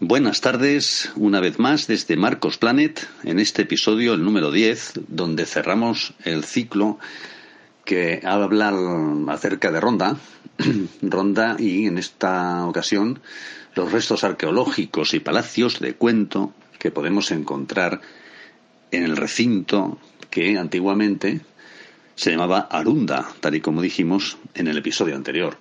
Buenas tardes, una vez más desde Marcos Planet, en este episodio, el número 10, donde cerramos el ciclo que habla acerca de Ronda, Ronda y en esta ocasión los restos arqueológicos y palacios de cuento que podemos encontrar en el recinto que antiguamente se llamaba Arunda, tal y como dijimos en el episodio anterior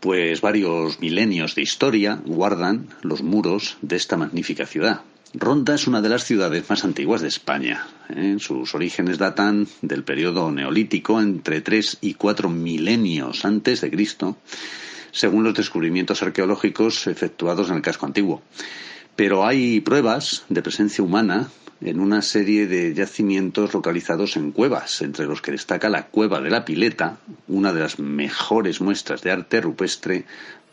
pues varios milenios de historia guardan los muros de esta magnífica ciudad. Ronda es una de las ciudades más antiguas de España. ¿eh? Sus orígenes datan del periodo neolítico entre tres y cuatro milenios antes de Cristo, según los descubrimientos arqueológicos efectuados en el casco antiguo. Pero hay pruebas de presencia humana en una serie de yacimientos localizados en cuevas, entre los que destaca la Cueva de la Pileta, una de las mejores muestras de arte rupestre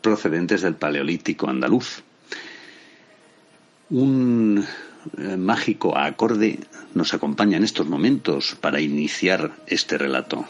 procedentes del Paleolítico andaluz. Un eh, mágico acorde nos acompaña en estos momentos para iniciar este relato.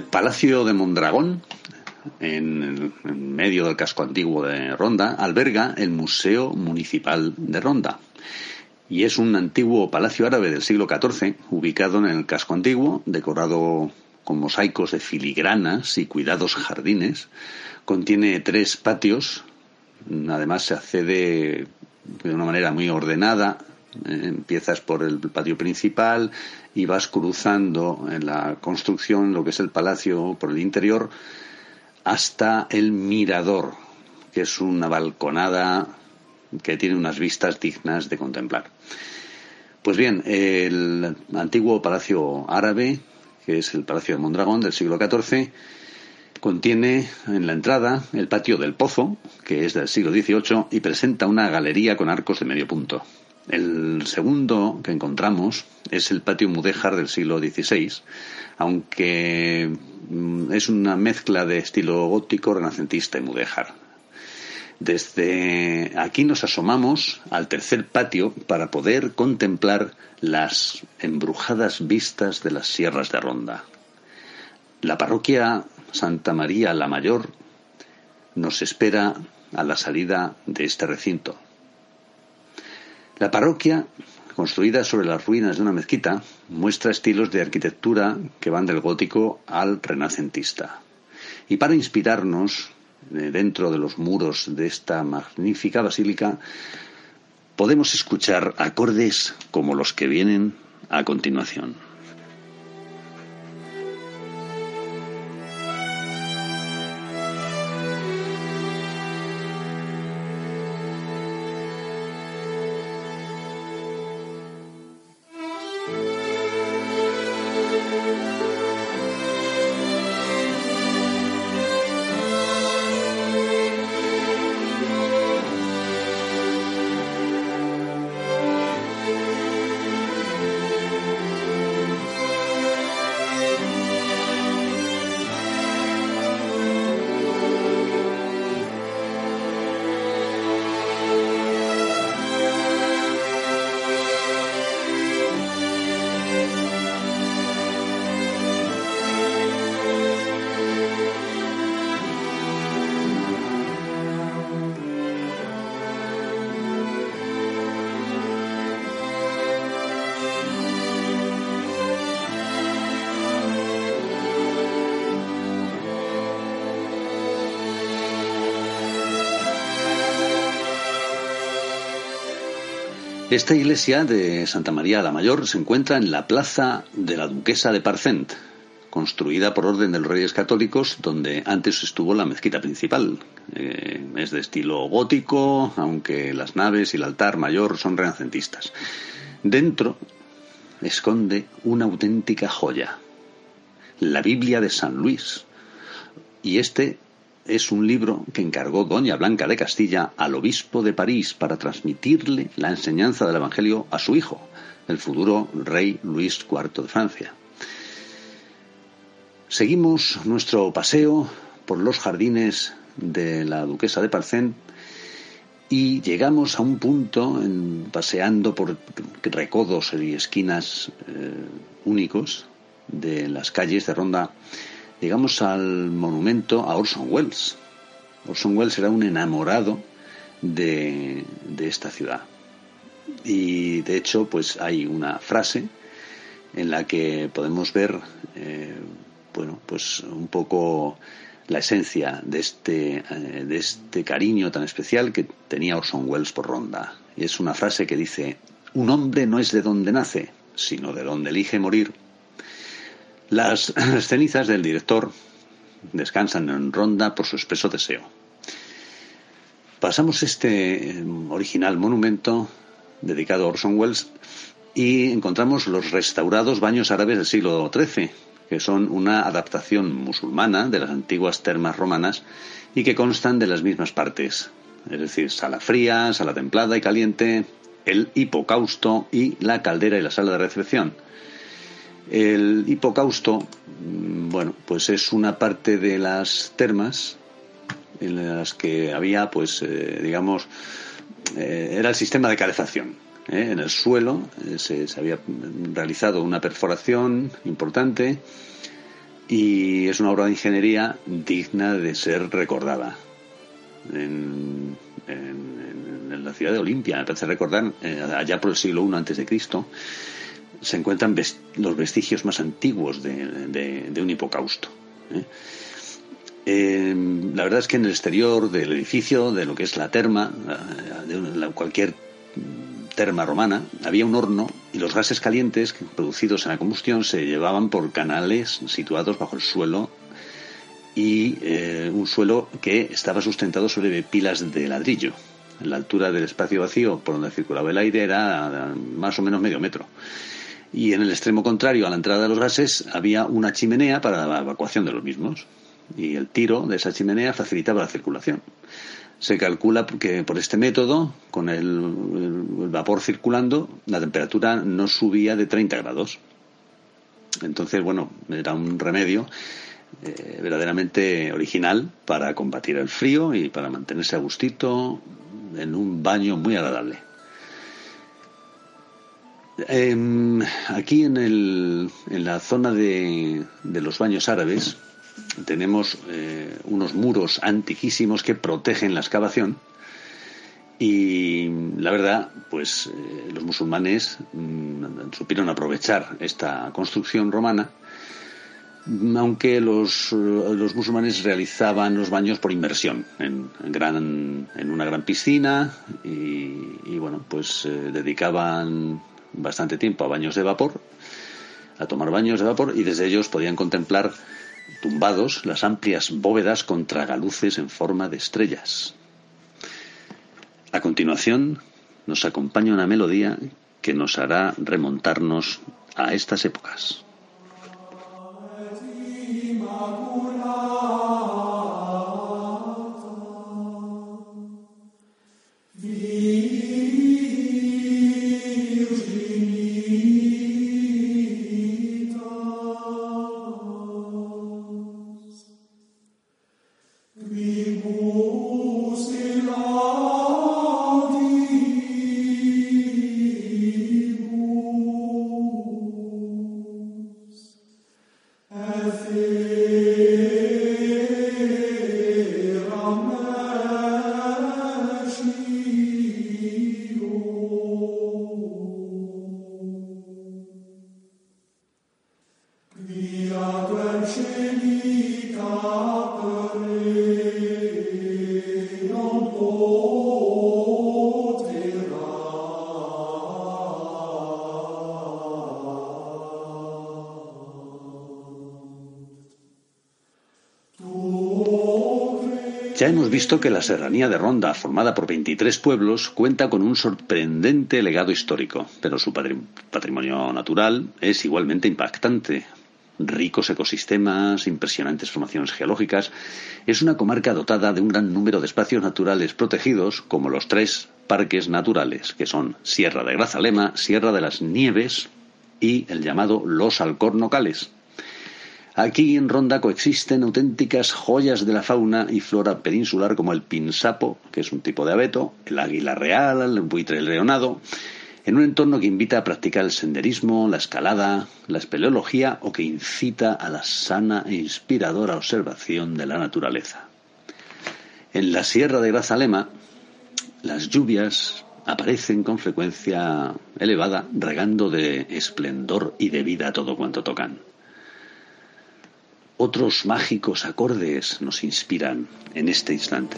El Palacio de Mondragón, en, medio del casco antiguo de Ronda, alberga el Museo Municipal de Ronda. Y es un antiguo palacio árabe del siglo XIV, ubicado en el casco antiguo, decorado con mosaicos de filigranas y cuidados jardines. Contiene tres patios. Además, se accede de una manera muy ordenada empiezas por el patio principal y vas cruzando en la construcción, lo que es el palacio por el interior, hasta el mirador, que es una balconada que tiene unas vistas dignas de contemplar. Pues bien, el antiguo palacio árabe, que es el Palacio de Mondragón del siglo XIV, contiene en la entrada el patio del Pozo, que es del siglo XVIII, y presenta una galería con arcos de medio punto. El segundo que encontramos es el patio mudéjar del siglo XVI, aunque mm, es una mezcla de estilo gótico, renacentista y mudéjar. Desde aquí nos asomamos al tercer patio para poder contemplar las embrujadas vistas de las sierras de Ronda. La parroquia Santa María la Mayor nos espera a la salida de este recinto. La parroquia, construida sobre las ruinas de una mezquita, muestra estilos de arquitectura que van del gótico al renacentista. Y para inspirarnos eh, dentro de los muros de esta magnífica basílica, podemos escuchar acordes como los que vienen a continuación. Esta iglesia de Santa María la Mayor se encuentra en la plaza de la Duquesa de Parcent, construida por orden de los Reyes Católicos, donde antes estuvo la mezquita principal. Eh, es de estilo gótico, aunque las naves y el altar mayor son renacentistas. Dentro esconde una auténtica joya, la Biblia de San Luis. Y este es un libro que encargó doña Blanca de Castilla al obispo de París para transmitirle la enseñanza del Evangelio a su hijo, el futuro rey Luis IV de Francia. Seguimos nuestro paseo por los jardines de la duquesa de Parcent y llegamos a un punto, en, paseando por recodos y esquinas eh, únicos de las calles de Ronda, llegamos al monumento a Orson Welles. Orson Welles era un enamorado de, esta ciudad. Y de hecho, pues hay una frase en la que podemos ver, eh, bueno, pues un poco la esencia de este, eh, de este cariño tan especial que tenía Orson Welles por Ronda. Y es una frase que dice, un hombre no es de donde nace, sino de donde elige morir. Las cenizas del director descansan en Ronda por su espeso deseo. Pasamos este eh, original monumento dedicado a Orson Welles y encontramos los restaurados baños árabes del siglo XIII, que son una adaptación musulmana de las antiguas termas romanas y que constan de las mismas partes, es decir, sala fría, sala templada y caliente, el hipocausto y la caldera y la sala de recepción. El hipocausto, mm, bueno, pues es una parte de las termas en las que había, pues, eh, digamos, eh, era el sistema de calefacción. ¿eh? En el suelo se, había realizado una perforación importante y es una obra de ingeniería digna de ser recordada. En, la ciudad de Olimpia, me parece recordar, allá por el siglo I antes de Cristo, se encuentran los vestigios más antiguos de, un hipocausto. ¿eh? Em, la verdad es que en el exterior del edificio, de lo que es la terma, de cualquier terma romana, había un horno y los gases calientes producidos en la combustión se llevaban por canales situados bajo el suelo y eh, un suelo que estaba sustentado sobre pilas de ladrillo. La altura del espacio vacío por donde circulaba el aire era más o menos medio metro y en el extremo contrario a la entrada de los gases había una chimenea para la evacuación de los mismos y el tiro de esa chimenea facilitaba la circulación. Se calcula que por este método, con el, vapor circulando, la temperatura no subía de 30 grados. Entonces, bueno, era un remedio eh, verdaderamente original para combatir el frío y para mantenerse a gustito en un baño muy agradable. Em, aquí en, el, en, la zona de, los baños árabes tenemos eh, unos muros antiquísimos que protegen la excavación y la verdad, pues eh, los musulmanes mm, supieron aprovechar esta construcción romana aunque los, los, musulmanes realizaban los baños por inversión en, gran, en una gran piscina y, bueno, pues eh, dedicaban bastante tiempo a baños de vapor, a tomar baños de vapor, y desde ellos podían contemplar tumbados las amplias bóvedas con tragaluces en forma de estrellas. A continuación, nos acompaña una melodía que nos hará remontarnos a estas épocas. Ya hemos visto que la serranía de Ronda, formada por 23 pueblos, cuenta con un sorprendente legado histórico, pero su patrimonio natural es igualmente impactante. Ricos ecosistemas, impresionantes formaciones geológicas, es una comarca dotada de un gran número de espacios naturales protegidos, como los tres parques naturales, que son Sierra de Grazalema, Sierra de las Nieves y el llamado Los Alcornocales. Aquí en Ronda coexisten auténticas joyas de la fauna y flora peninsular como el pinsapo, que es un tipo de abeto, el águila real, el buitre leonado, en un entorno que invita a practicar el senderismo, la escalada, la espeleología o que incita a la sana e inspiradora observación de la naturaleza. En la Sierra de Grazalema, las lluvias aparecen con frecuencia elevada, regando de esplendor y de vida todo cuanto tocan. Otros mágicos acordes nos inspiran en este instante.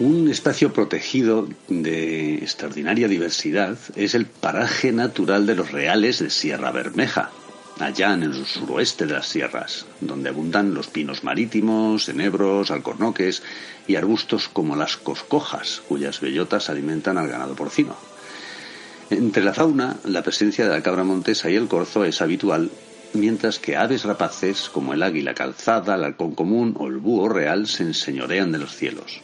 Un espacio protegido de extraordinaria diversidad es el paraje natural de los reales de Sierra Bermeja, allá en el suroeste de las sierras, donde abundan los pinos marítimos, enebros, alcornoques y arbustos como las coscojas, cuyas bellotas alimentan al ganado porcino. Entre la fauna, la presencia de la cabra montesa y el corzo es habitual, mientras que aves rapaces como el águila calzada, el halcón común o el búho real se enseñorean de los cielos.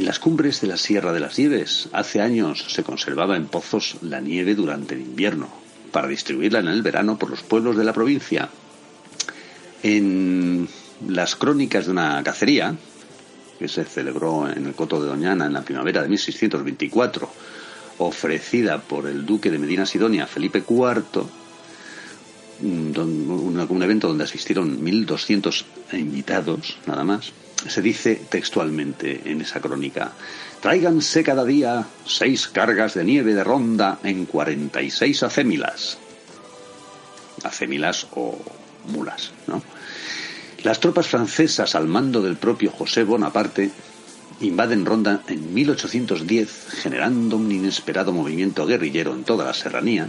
En las cumbres de la Sierra de las Nieves, hace años se conservaba en pozos la nieve durante el invierno, para distribuirla en el verano por los pueblos de la provincia. En las crónicas de una cacería, que se celebró en el Coto de Doñana en la primavera de 1624, ofrecida por el duque de Medina Sidonia, Felipe IV, un, evento donde asistieron 1.200 invitados, nada más, se dice textualmente en esa crónica, tráiganse cada día seis cargas de nieve de ronda en 46 acémilas. Acémilas o mulas, ¿no? Las tropas francesas al mando del propio José Bonaparte invaden Ronda en 1810, generando un inesperado movimiento guerrillero en toda la serranía,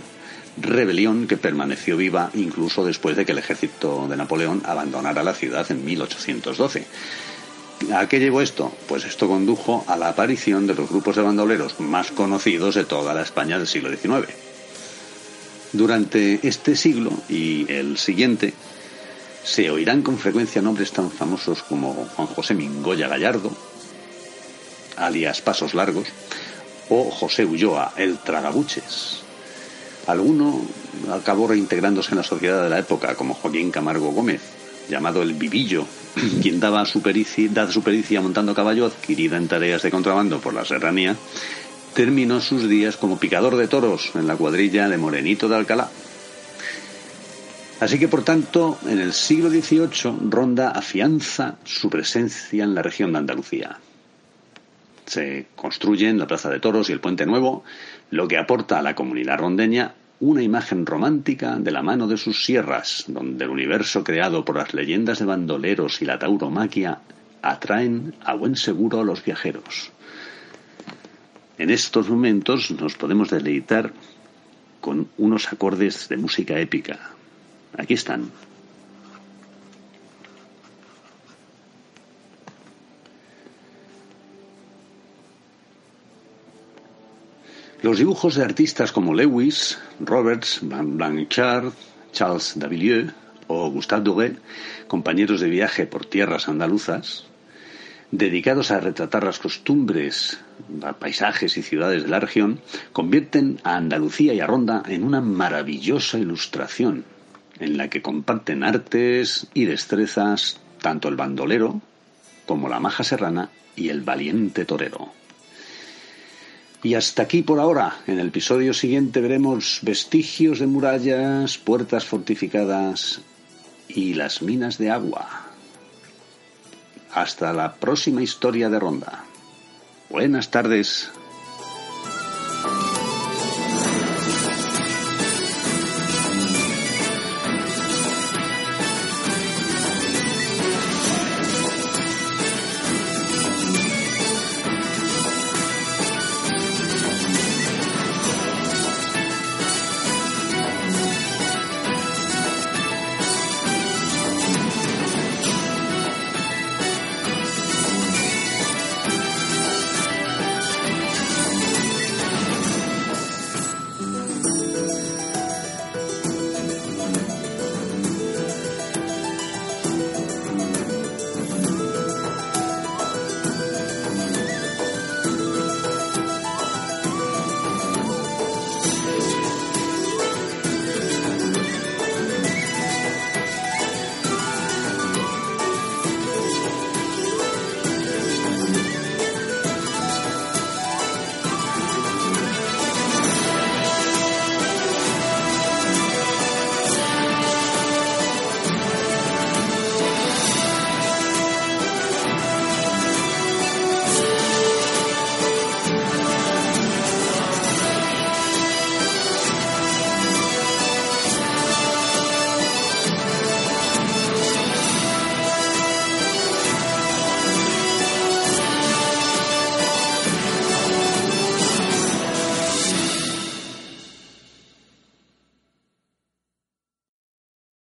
rebelión que permaneció viva incluso después de que el ejército de Napoleón abandonara la ciudad en 1812. ¿A qué llevó esto? Pues esto condujo a la aparición de los grupos de bandoleros más conocidos de toda la España del siglo XIX. Durante este siglo y el siguiente, se oirán con frecuencia nombres tan famosos como Juan José Mingoya Gallardo, alias Pasos Largos, o José Ulloa, el Tragabuches. Alguno acabó reintegrándose en la sociedad de la época, como Joaquín Camargo Gómez, llamado el Vivillo, quien daba su pericia, su pericia montando caballo, adquirida en tareas de contrabando por la serranía, terminó sus días como picador de toros en la cuadrilla de Morenito de Alcalá. Así que, por tanto, en el siglo XVIII, Ronda afianza su presencia en la región de Andalucía. Se construyen la Plaza de Toros y el Puente Nuevo, lo que aporta a la comunidad rondeña una imagen romántica de la mano de sus sierras, donde el universo creado por las leyendas de bandoleros y la tauromaquia atraen a buen seguro a los viajeros. En estos momentos nos podemos deleitar con unos acordes de música épica, aquí están. Los dibujos de artistas como Lewis, Roberts, Van Blanchard, Charles Davilieu o Gustave Doré, compañeros de viaje por tierras andaluzas, dedicados a retratar las costumbres, paisajes y ciudades de la región, convierten a Andalucía y a Ronda en una maravillosa ilustración, en la que comparten artes y destrezas tanto el bandolero como la maja serrana y el valiente torero. Y hasta aquí por ahora. En el episodio siguiente veremos vestigios de murallas, puertas fortificadas y las minas de agua. Hasta la próxima historia de Ronda. Buenas tardes.